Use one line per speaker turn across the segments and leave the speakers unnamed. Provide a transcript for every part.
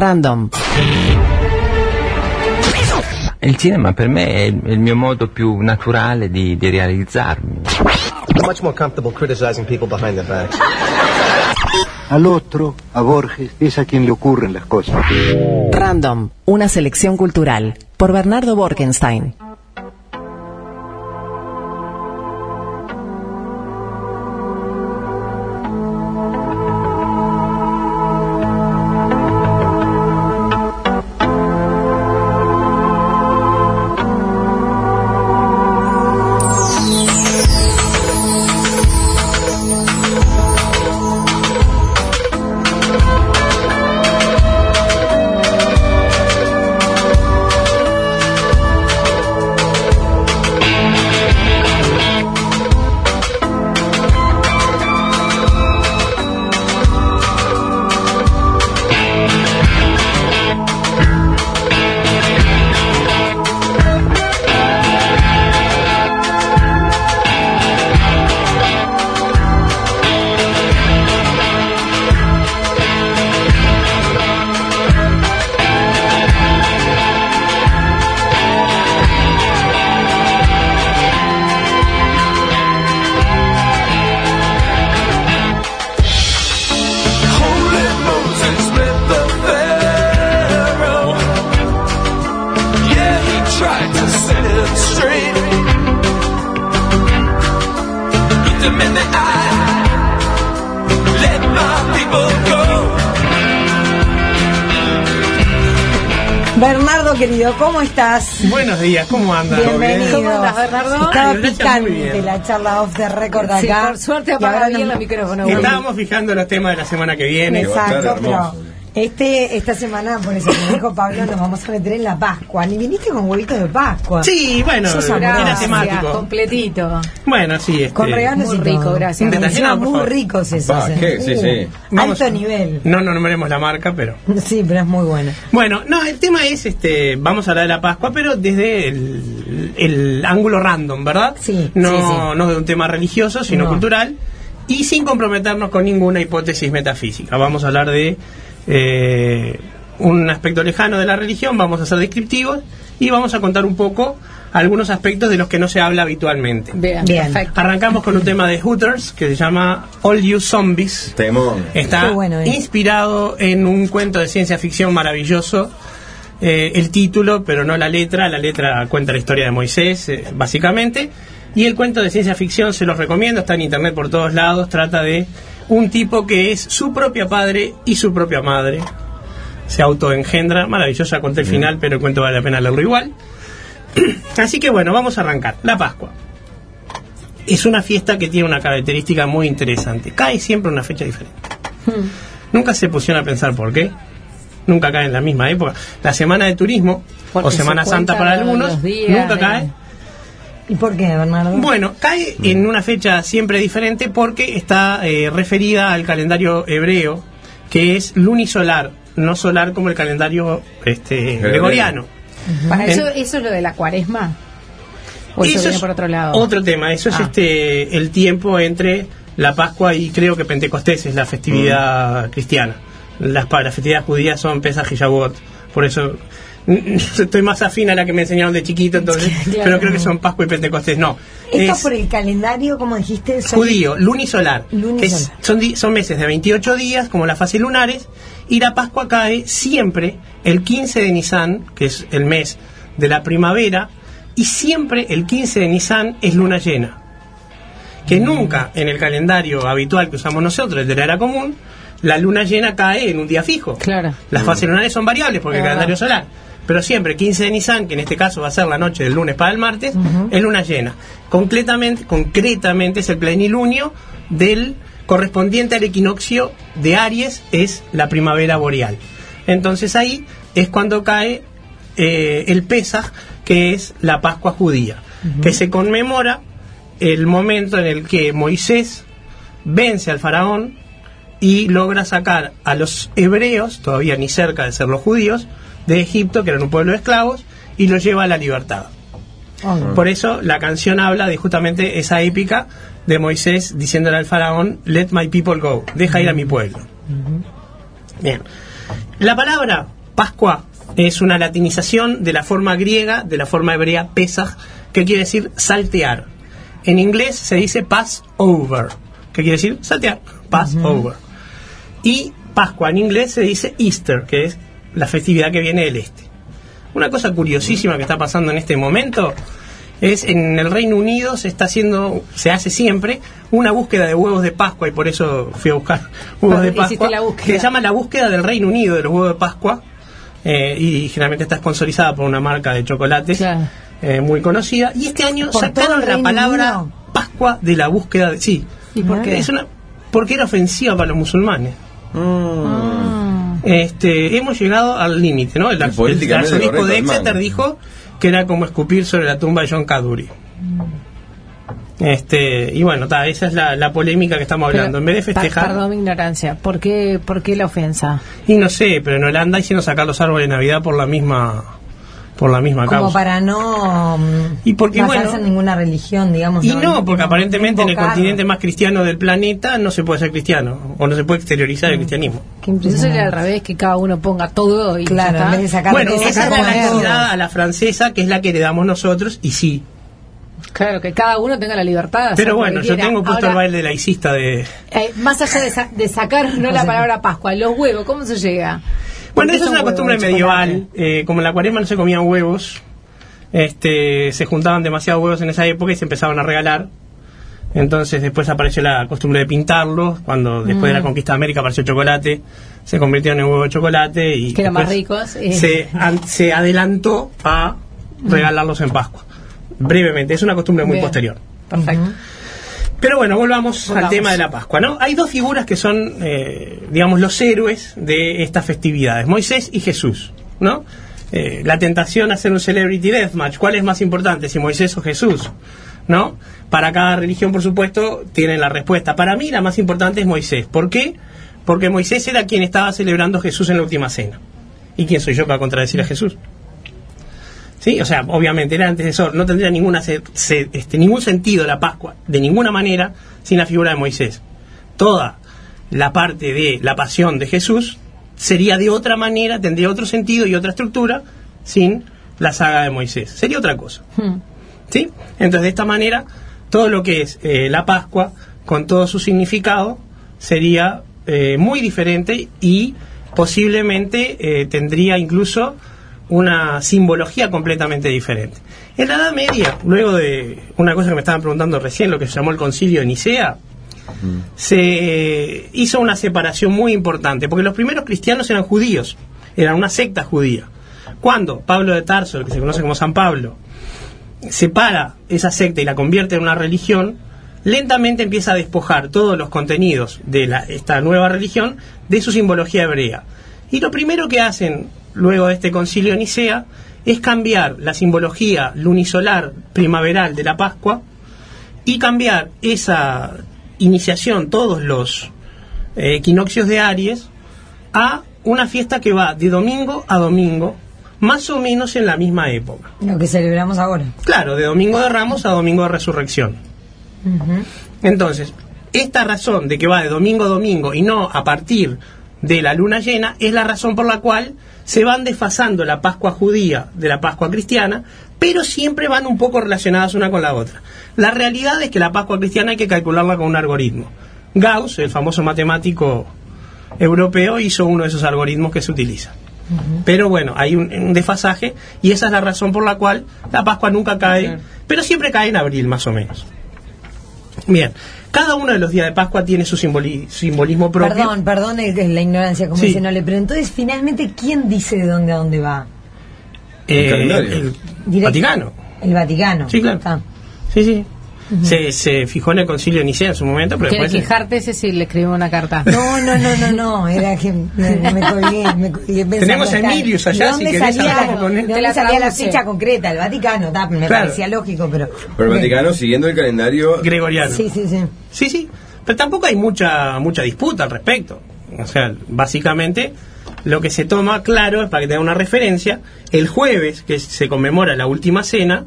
Random.
Il cinema per me è il mio modo più naturale di, di realizzarmi.
much more comfortable criticizing people behind their back.
Al otro, a Borges, es a quien le ocurren las cosas.
Random, una selección cultural, por Bernardo Borkenstein.
¿Cómo estás?
Buenos días, ¿cómo andan?
Bienvenido.
¿Cómo andas, Bernardo?
Estaba
Ay,
picante
bien.
la charla off the record
Sí, por suerte apaga bien
no-
el micrófono.
Estábamos fijando los temas de la semana que viene.
Exacto, pero este, esta semana, por eso me dijo Pablo, nos vamos a meter en la Pascua. Ni viniste con huevitos de Pascua.
Sí, bueno,
Sos
era temático.
completito.
Bueno, sí, este,
Con regalos
Muy
y
rico,
todo.
gracias.
Encima muy ricos esos. Eh.
¿qué? Sí,
Uh,
sí.
Alto nivel.
No, no nombremos la marca, pero.
Sí, pero es muy bueno.
Bueno, no, el tema es, este, vamos a hablar de la Pascua, pero desde el, el ángulo random, ¿verdad?
Sí,
No,
sí, sí.
no de un tema religioso, sino
No.
cultural, y sin comprometernos con ninguna hipótesis metafísica. Vamos a hablar de eh, un aspecto lejano de la religión, vamos a ser descriptivos y vamos a contar un poco algunos aspectos de los que no se habla habitualmente.
Bien,
Bien.
perfecto.
Arrancamos con un tema de Hooters que se llama All You Zombies.
Temón.
Está
bueno es.
inspirado en un cuento de ciencia ficción maravilloso. Eh, el título, pero no la letra. La letra cuenta la historia de Moisés, eh, básicamente. Y el cuento de ciencia ficción se los recomiendo, está en internet por todos lados. Trata de un tipo que es su propio padre y su propia madre. Se autoengendra. Maravilloso, ya conté el final, pero el cuento vale la pena leerlo igual. Así que bueno, vamos a arrancar. La Pascua. Es una fiesta que tiene una característica muy interesante. Cae siempre una fecha diferente. Nunca se pusieron a pensar por qué. Nunca cae en la misma época. La semana de turismo
Porque
o Semana
se
Santa para algunos
días
nunca
de-
cae.
¿Y por qué, Bernardo?
Bueno, cae en una fecha siempre diferente porque está eh, referida al calendario hebreo, que es lunisolar, no solar como el calendario este, gregoriano.
Para eso, eso es lo de la cuaresma. O eso, viene por otro lado.
Otro tema, eso es
Ah.
este el tiempo entre la Pascua y creo que Pentecostés es la festividad cristiana. Las, las festividades judías son Pesaj y Shavuot. Por eso mm, estoy más afín a la que me enseñaron de chiquito, entonces,
Claro.
pero creo que son Pascua y Pentecostés. No,
Esto
es
por el calendario, como dijiste,
judío, lunisolar.
Lunisolar.
es- son, son meses de 28 días, como las fases lunares, y la Pascua cae siempre el 15 de Nisan, que es el mes de la primavera, y siempre el 15 de Nisan es luna llena. Que nunca en el calendario habitual que usamos nosotros, el de la era común, la luna llena cae en un día fijo.
Claro.
Las fases lunares son variables porque el calendario solar. Pero siempre 15 de Nisan, que en este caso va a ser la noche del lunes para el martes, es luna llena. Concretamente, concretamente es el plenilunio del correspondiente al equinoccio de Aries, es la primavera boreal. Entonces ahí es cuando cae eh, el Pesaj, que es la Pascua judía, que se conmemora el momento en el que Moisés vence al faraón y logra sacar a los hebreos, todavía ni cerca de ser los judíos, de Egipto, que eran un pueblo de esclavos, y los lleva a la libertad.
Oh,
Por eso la canción habla de justamente esa épica de Moisés diciéndole al faraón, let my people go, deja ir a mi pueblo. Bien. La palabra Pascua es una latinización de la forma griega, de la forma hebrea Pesach, que quiere decir saltear. En inglés se dice Passover, que quiere decir saltear, Passover. Y Pascua en inglés se dice Easter, que es la festividad que viene del este. Una cosa curiosísima que está pasando en este momento es en el Reino Unido se está haciendo, se hace siempre una búsqueda de huevos de Pascua y por eso fui a buscar huevos de
Hiciste
Pascua,
la búsqueda.
que se llama la búsqueda del Reino Unido de los huevos de Pascua eh, y generalmente está sponsorizada por una marca de chocolates
Claro.
eh, muy conocida y este año
¿Por todo
sacaron la palabra
Unido?
Pascua de la búsqueda de sí
¿Y por qué?
es una porque era ofensiva para los musulmanes
Ah.
Este, hemos llegado al límite, ¿no? El, el arzobispo de Exeter
hermano.
dijo que era como escupir sobre la tumba de John Cadbury. Este, y bueno, ta, esa es la, la polémica que estamos hablando. en vez de festejar,
Perdón mi ignorancia. ¿Por qué, ¿Por qué la ofensa?
y no sé, pero en Holanda hicieron sacar los árboles de Navidad por la misma por la misma
Como
causa.
para no mm,
Y porque,
basarse
bueno,
en ninguna religión, digamos.
Y no, porque
no
aparentemente en el continente más cristiano del planeta no se puede ser cristiano o no se puede exteriorizar el cristianismo.
Qué
Eso
impresionante.
sería al revés, que cada uno ponga todo y
Claro,
ya
en
está.
vez de sacar
Bueno, esa es la
como
necesidad
todo.
a la francesa que es la que le damos nosotros y sí.
Claro, que cada uno tenga la libertad.
Pero bueno,
que
yo tengo puesto
Ahora,
el baile laicista de...
eh, más allá de, sa- de sacar no la palabra Pascua, los huevos, ¿cómo se llega? ¿Por
Bueno, eso es una costumbre medieval. eh, como en la cuaresma no se comían huevos, este, se juntaban demasiados huevos en esa época y se empezaban a regalar. Entonces después apareció la costumbre de pintarlos. Cuando después de
Mm.
la conquista de América apareció el chocolate, se convirtieron en huevo de chocolate y
Que eran más ricos, eh.
Se, an- se adelantó a regalarlos en Pascua. Brevemente, es una costumbre muy
Bien.
posterior.
Perfecto.
Pero bueno, volvamos, al tema de la Pascua, ¿no? Hay dos figuras que son, eh, digamos, los héroes de estas festividades, Moisés y Jesús, ¿no? Eh, la tentación a hacer un celebrity deathmatch, ¿cuál es más importante, si Moisés o Jesús? ¿No? Para cada religión, por supuesto, tienen la respuesta. Para mí la más importante es Moisés. ¿Por qué? Porque Moisés era quien estaba celebrando Jesús en la última cena. ¿Y quién soy yo para contradecir a Jesús? ¿Sí? O sea, obviamente era antecesor, no tendría ninguna se- se- este, ningún sentido la Pascua, de ninguna manera, sin la figura de Moisés. Toda la parte de la pasión de Jesús sería de otra manera, tendría otro sentido y otra estructura sin la saga de Moisés. Sería otra cosa.
Hmm.
¿Sí? Entonces, de esta manera, todo lo que es eh, la Pascua, con todo su significado, sería eh, muy diferente y posiblemente eh, tendría incluso una simbología completamente diferente. En la Edad Media, luego de una cosa que me estaban preguntando recién, lo que se llamó el concilio de Nicea, se hizo una separación muy importante, porque los primeros cristianos eran judíos, eran una secta judía. Cuando Pablo de Tarso, el que se conoce como San Pablo, separa esa secta y la convierte en una religión, lentamente empieza a despojar todos los contenidos de la- esta nueva religión de su simbología hebrea. Y lo primero que hacen luego de este concilio de Nicea es cambiar la simbología lunisolar primaveral de la Pascua y cambiar esa iniciación, todos los eh, equinoccios de Aries, a una fiesta que va de domingo a domingo, más o menos en la misma época.
Lo que celebramos ahora.
Claro, de Domingo de Ramos a Domingo de Resurrección. Entonces, esta razón de que va de domingo a domingo y no a partir de la luna llena es la razón por la cual se van desfasando la Pascua judía de la Pascua cristiana, pero siempre van un poco relacionadas una con la otra. La realidad es que la Pascua cristiana hay que calcularla con un algoritmo. Gauss, el famoso matemático europeo, hizo uno de esos algoritmos que se utilizan. Pero bueno, hay un, un desfasaje y esa es la razón por la cual la Pascua nunca cae, pero siempre cae en abril más o menos. Bien, cada uno de los días de Pascua tiene su simboli- simbolismo propio.
Perdón, perdón el- el- la ignorancia, como
Sí.
dice Nole, pero entonces finalmente, ¿quién dice de dónde a dónde va?
Eh,
El
el. Vaticano.
El Vaticano.
Sí, claro.
Está.
Sí, sí. Se, se fijó en el concilio de Nicea en su momento, pero
¿Quieres
después...
quejarte ese sí le escribimos una carta?
No, no, no, no, no, era que me, me colgué, me colgué
Tenemos a Emilius allá,
¿de
si
dónde
querés
salía,
hablamos con él.
¿De
Te
dónde
la
salía la
traduce.
fecha concreta? El Vaticano, ta, me
Claro.
parecía lógico, pero...
Pero el Vaticano siguiendo el calendario
Gregoriano.
Sí, sí, sí.
Sí, sí, pero tampoco hay mucha mucha disputa al respecto. O sea, básicamente lo que se toma claro es para que tenga una referencia, el jueves que se conmemora la última cena,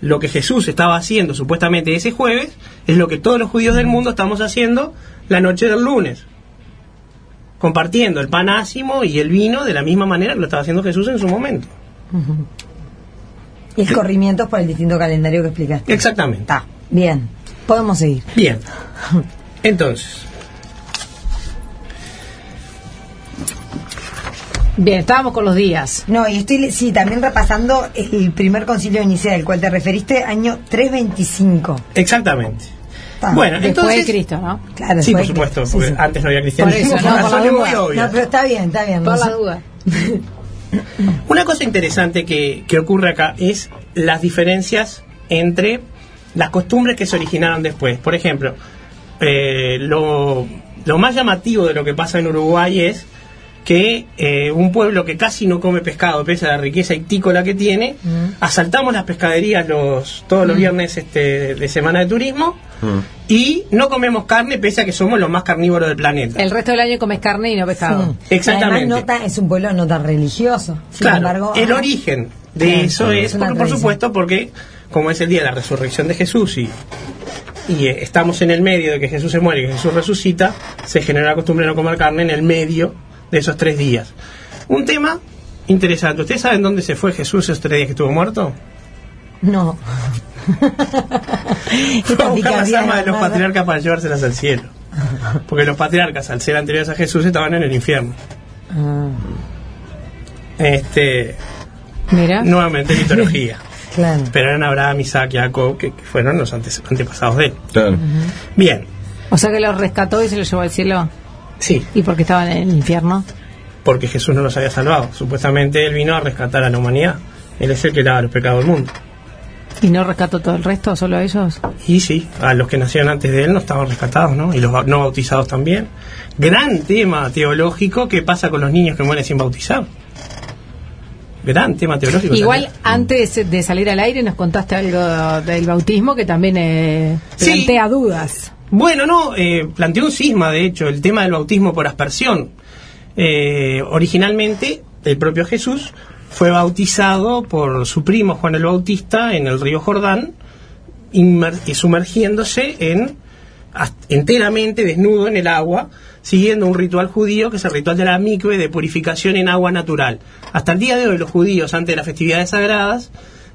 lo que Jesús estaba haciendo supuestamente ese jueves es lo que todos los judíos del mundo estamos haciendo la noche del lunes. compartiendo el pan ácimo y el vino de la misma manera que lo estaba haciendo Jesús en su momento.
Y el corrimiento es por el distinto calendario que explicaste.
Exactamente.
Está, bien. Podemos seguir.
Bien. Entonces,
Bien, estábamos con los días.
No, y estoy, sí, también repasando el primer concilio de Nicea al cual te referiste, año 325.
exactamente.
Ah,
bueno,
Después
entonces...
de Cristo, ¿no?
Claro,
Sí, por supuesto, porque
sí.
antes no había cristianismo.
Por eso, no, por la duda.
muy.
No, pero está bien, está bien.
Por
no
la
sé.
duda.
Una cosa interesante que, que ocurre acá es las diferencias entre las costumbres que se originaron después. Por ejemplo, eh, lo, lo más llamativo de lo que pasa en Uruguay es que eh, un pueblo que casi no come pescado, pese a la riqueza ictícola que tiene, asaltamos las pescaderías los, todos los viernes este, de semana de turismo y no comemos carne pese a que somos los más carnívoros del planeta.
El resto del año comes carne y no pescado.
Sí.
Exactamente.
Además, no tan- es un pueblo no tan religioso. Sin
Claro,
embargo,
el
ah,
origen de eso
es
por, supuesto, porque como es el día de la resurrección de Jesús y, y eh, estamos en el medio de que Jesús se muere y que Jesús resucita, se genera la costumbre de no comer carne en el medio de esos tres días. Un tema interesante. ¿Ustedes saben dónde se fue Jesús esos tres días que estuvo muerto?
No.
Fue a buscar las almas de los patriarcas para llevárselas al cielo. Porque los patriarcas, al ser anteriores a Jesús, estaban en el infierno.
Ah,
Este,
Mira.
nuevamente mitología.
claro.
Pero eran Abraham, Isaac y Jacob, que, que fueron los antes- antepasados de él.
Claro.
Bien,
O sea que los rescató y se los llevó al cielo.
Sí,
¿Y porque estaban en el infierno?
porque Jesús no los había salvado. Supuestamente él vino a rescatar a la humanidad. Él es el que lava los pecados del mundo.
¿Y no rescató todo el resto, solo a ellos?
Y sí, a los que nacieron antes de él no estaban rescatados, ¿no? Y los no bautizados también. Gran tema teológico que pasa con los niños que mueren sin bautizar. Gran tema teológico.
Igual
también.
antes de salir al aire nos contaste algo del bautismo que también eh,
Sí.
plantea dudas.
Bueno, no, eh, planteó un cisma, de hecho, el tema del bautismo por aspersión. Eh, originalmente, el propio Jesús fue bautizado por su primo Juan el Bautista en el río Jordán, y sumergiéndose en enteramente desnudo en el agua, siguiendo un ritual judío que es el ritual de la mikve de purificación en agua natural. Hasta el día de hoy los judíos, antes de las festividades sagradas,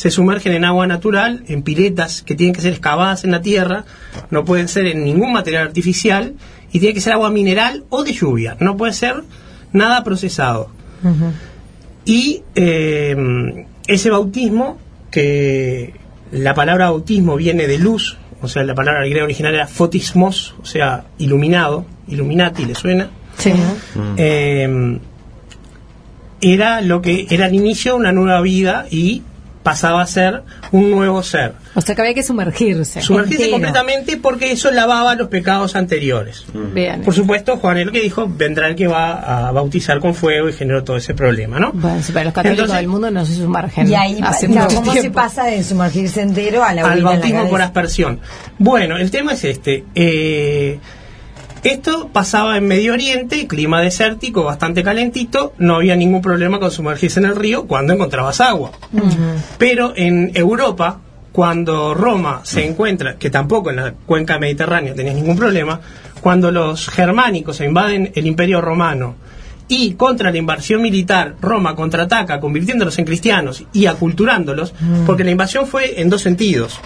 se sumergen en agua natural, en piletas que tienen que ser excavadas en la tierra, no pueden ser en ningún material artificial y tiene que ser agua mineral o de lluvia, no puede ser nada procesado. Y eh, ese bautismo, que la palabra bautismo viene de luz, o sea, la palabra griega original era fotismos, o sea, iluminado, illuminati, ¿le suena?
Sí.
Eh, era lo que era el inicio de una nueva vida y pasaba a ser un nuevo ser.
O sea que había que sumergirse.
Sumergirse
entero.
completamente porque eso lavaba los pecados anteriores.
Bien.
Por supuesto, Juan el que dijo, vendrá el que va a bautizar con fuego y generó todo ese problema, ¿no?
Bueno, pero los católicos
Entonces-
del mundo no se sumergen.
Y ahí,
hace mucho
¿cómo se pasa de sumergirse entero a la
al bautismo por aspersión. Bueno, el tema es este. eh, esto pasaba en Medio Oriente, clima desértico, bastante calentito, no había ningún problema con sumergirse en el río cuando encontrabas agua. Pero en Europa, cuando Roma se encuentra, que tampoco en la cuenca mediterránea tenías ningún problema, cuando los germánicos invaden el imperio romano y contra la invasión militar Roma contraataca convirtiéndolos en cristianos y aculturándolos, porque la invasión fue en dos sentidos.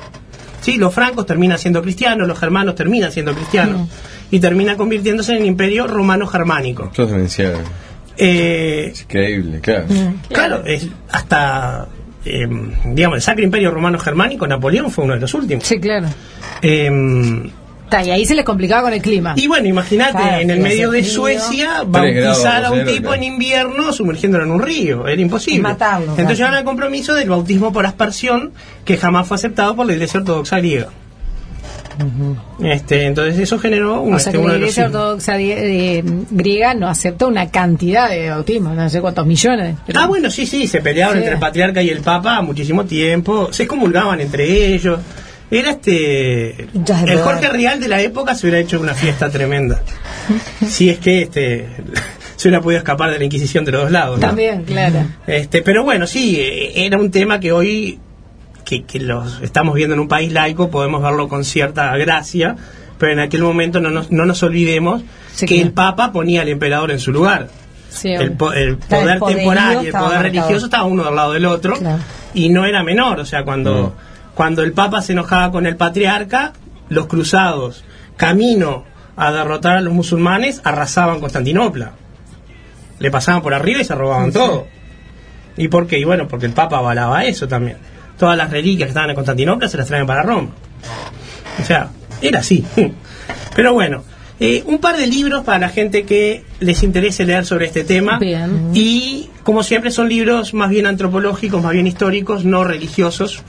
Sí, los francos terminan siendo cristianos, los germanos terminan siendo cristianos y terminan convirtiéndose en el imperio romano germánico.
Eso es demencial.
Eh,
Es increíble, claro.
Claro, es hasta, eh, digamos, el Sacro Imperio Romano Germánico, Napoleón fue uno de los últimos.
Sí, claro.
Eh,
Está, y ahí se les complicaba con el clima.
y bueno, imagínate,
Claro,
en el
que
medio de. Suecia, bautizar a un
cero,
tipo
claro.
en invierno sumergiéndolo en un río, era imposible.
Matarlo,
Entonces llegaron al compromiso del bautismo por aspersión, que jamás fue aceptado por la Iglesia Ortodoxa griega. este, entonces eso generó un,
o sea
este,
que
uno
la iglesia ortodoxa eh, griega no acepta una cantidad de bautismos, no sé cuántos millones. pero-
Ah, bueno, sí, sí, se peleaban
Sí.
entre el patriarca y el papa muchísimo tiempo, se excomulgaban entre ellos. Era este. El. Jorge Real de la época se hubiera hecho una fiesta tremenda. si es que este se hubiera podido escapar de la Inquisición de los dos lados. ¿no?
También, claro.
Este, pero bueno, sí, era un tema que hoy, que, que los estamos viendo en un país laico, podemos verlo con cierta gracia, pero en aquel momento no nos, no nos olvidemos
Sí,
que
claro.
el Papa ponía al emperador en su lugar.
Sí,
el, po- el poder
el
temporal y el
estaba
poder
marcado.
religioso estaban uno al lado del otro
Claro.
y no era menor, o sea, cuando, cuando el Papa se enojaba con el patriarca, los cruzados, camino a derrotar a los musulmanes, arrasaban Constantinopla. Le pasaban por arriba y se robaban todo. ¿Y por qué? Y bueno, porque el Papa avalaba eso también. Todas las reliquias que estaban en Constantinopla se las traen para Roma. O sea, era así. Pero bueno, eh, un par de libros para la gente que les interese leer sobre este tema.
Bien.
Y como siempre son libros más bien antropológicos, más bien históricos, no religiosos,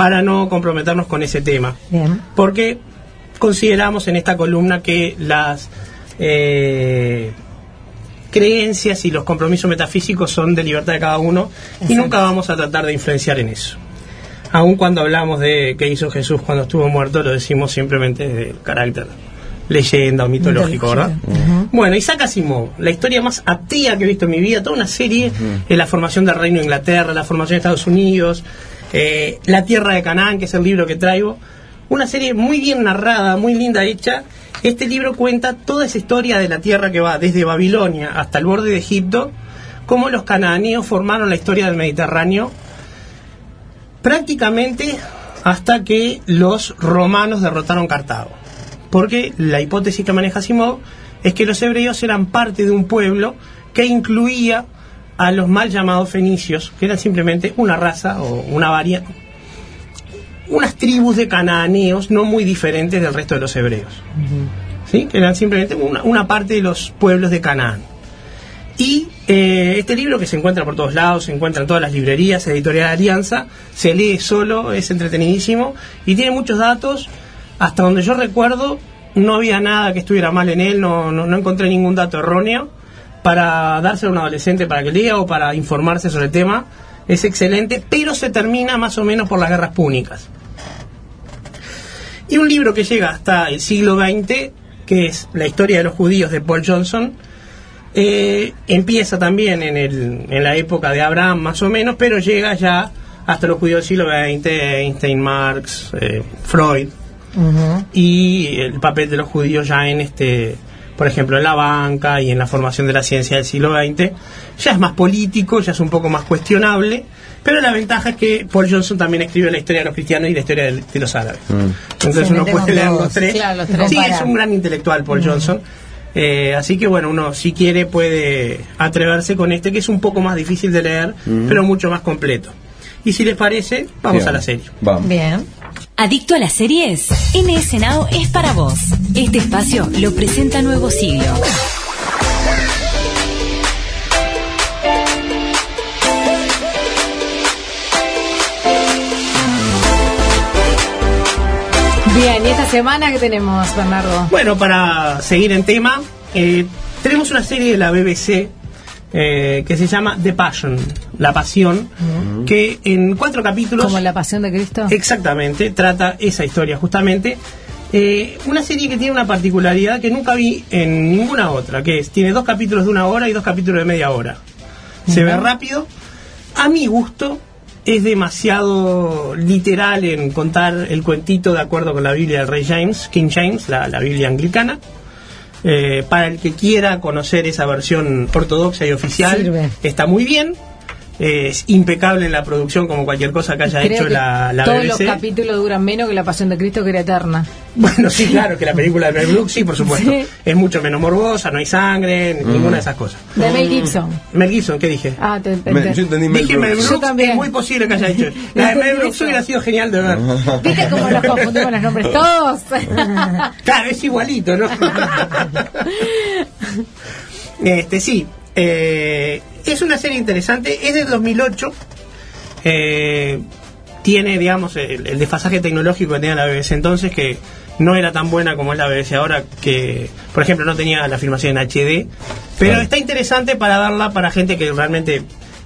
para no comprometernos con ese tema.
Bien.
Porque consideramos en esta columna que las eh, creencias y los compromisos metafísicos son de libertad de cada uno y nunca vamos a tratar de influenciar en eso. Aun cuando hablamos de qué hizo Jesús cuando estuvo muerto, lo decimos simplemente de carácter leyenda o mitológico, ¿verdad? Bueno, Isaac Asimov, la historia más atea que he visto en mi vida, toda una serie de la formación del Reino de Inglaterra, la formación de Estados Unidos, eh, La Tierra de Canaán, que es el libro que traigo, una serie muy bien narrada, muy linda hecha. Este libro cuenta toda esa historia de la tierra que va desde Babilonia hasta el borde de Egipto, cómo los cananeos formaron la historia del Mediterráneo prácticamente hasta que los romanos derrotaron Cartago. Porque la hipótesis que maneja Asimov es que los hebreos eran parte de un pueblo que incluía a los mal llamados fenicios, que eran simplemente una raza o una varia, unas tribus de cananeos no muy diferentes del resto de los hebreos. ¿Sí? Que eran simplemente una, una parte de los pueblos de Canaán. Y eh, este libro que se encuentra por todos lados, se encuentra en todas las librerías, editorial de Alianza, se lee solo, es entretenidísimo y tiene muchos datos. Hasta donde yo recuerdo, no había nada que estuviera mal en él, no, no, no encontré ningún dato erróneo para darse a un adolescente para que lea o para informarse sobre el tema. Es excelente, pero se termina más o menos por las guerras púnicas. Y un libro que llega hasta el siglo XX, que es La historia de los judíos de Paul Johnson, eh, empieza también en, el, en la época de Abraham más o menos, pero llega ya hasta los judíos del siglo XX, Einstein, Marx, eh, Freud, y el papel de los judíos ya en este, por ejemplo, en la banca y en la formación de la ciencia del siglo XX, ya es más político, ya es un poco más cuestionable, pero la ventaja es que Paul Johnson también escribe la historia de los cristianos y la historia de, los árabes. Entonces
Se
uno puede leer los tres.
Claro, los tres.
Sí, es un gran intelectual Paul Johnson. Eh, así que bueno, uno si quiere puede atreverse con este que es un poco más difícil de leer, pero mucho más completo. Y si les parece, vamos
Bien.
a la serie.
Vamos.
Bien.
¿Adicto a las series? NS Now es para vos. Este espacio lo presenta Nuevo Siglo.
Bien, ¿y esta semana qué tenemos, Bernardo?
Bueno, para seguir en tema, eh, tenemos una serie de la BBC eh, que se llama The Passion, La Pasión, que en cuatro capítulos...
Como la pasión de Cristo.
Exactamente, trata esa historia justamente. Eh, una serie que tiene una particularidad que nunca vi en ninguna otra, que es, tiene dos capítulos de una hora y dos capítulos de media hora. Se ve rápido. A mi gusto, es demasiado literal en contar el cuentito de acuerdo con la Biblia del Rey James, King James, la, la Biblia anglicana. Eh, para el que quiera conocer esa versión ortodoxa y oficial,
Sirve.
está muy bien. Es impecable en la producción como cualquier cosa que haya
Creo
hecho
que
la, la
todos
BBC.
los capítulos duran menos que la pasión de Cristo, que era eterna.
Bueno, sí, claro, que la película de Mel Brooks, sí, por supuesto.
Sí.
Es mucho menos morbosa, no hay sangre, ni ninguna de esas cosas.
De Mel Gibson.
Mel Gibson, ¿qué dije?
Ah, te, te-
Me- yo entendí Mel
Dije Mel
Brooks.
Yo también.
es muy posible que haya hecho. La de Mel Brooks hubiera sido genial de ver.
¿Viste cómo nos confundimos los nombres todos?
Claro, es igualito, ¿no? este, sí. eh, es una serie interesante, es del 2008. eh, tiene, digamos, el, el desfasaje tecnológico que tenía la BBC entonces, que no era tan buena como es la BBC ahora, que, por ejemplo, no tenía la filmación en HD. Pero está interesante para verla para gente que realmente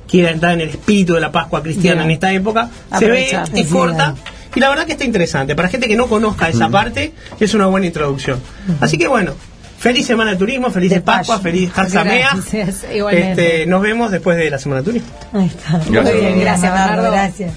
quiera entrar en el espíritu de la Pascua cristiana
Bien.
en esta época. Se ve, es corta. Y la verdad que está interesante. Para gente que no conozca esa parte, es una buena introducción. Así que bueno, feliz semana de turismo, feliz de
De
Pascua, feliz
igualmente.
Este, nos vemos después de la semana de turismo.
Ahí está.
Gracias.
Muy bien, gracias, Bernardo.
Gracias.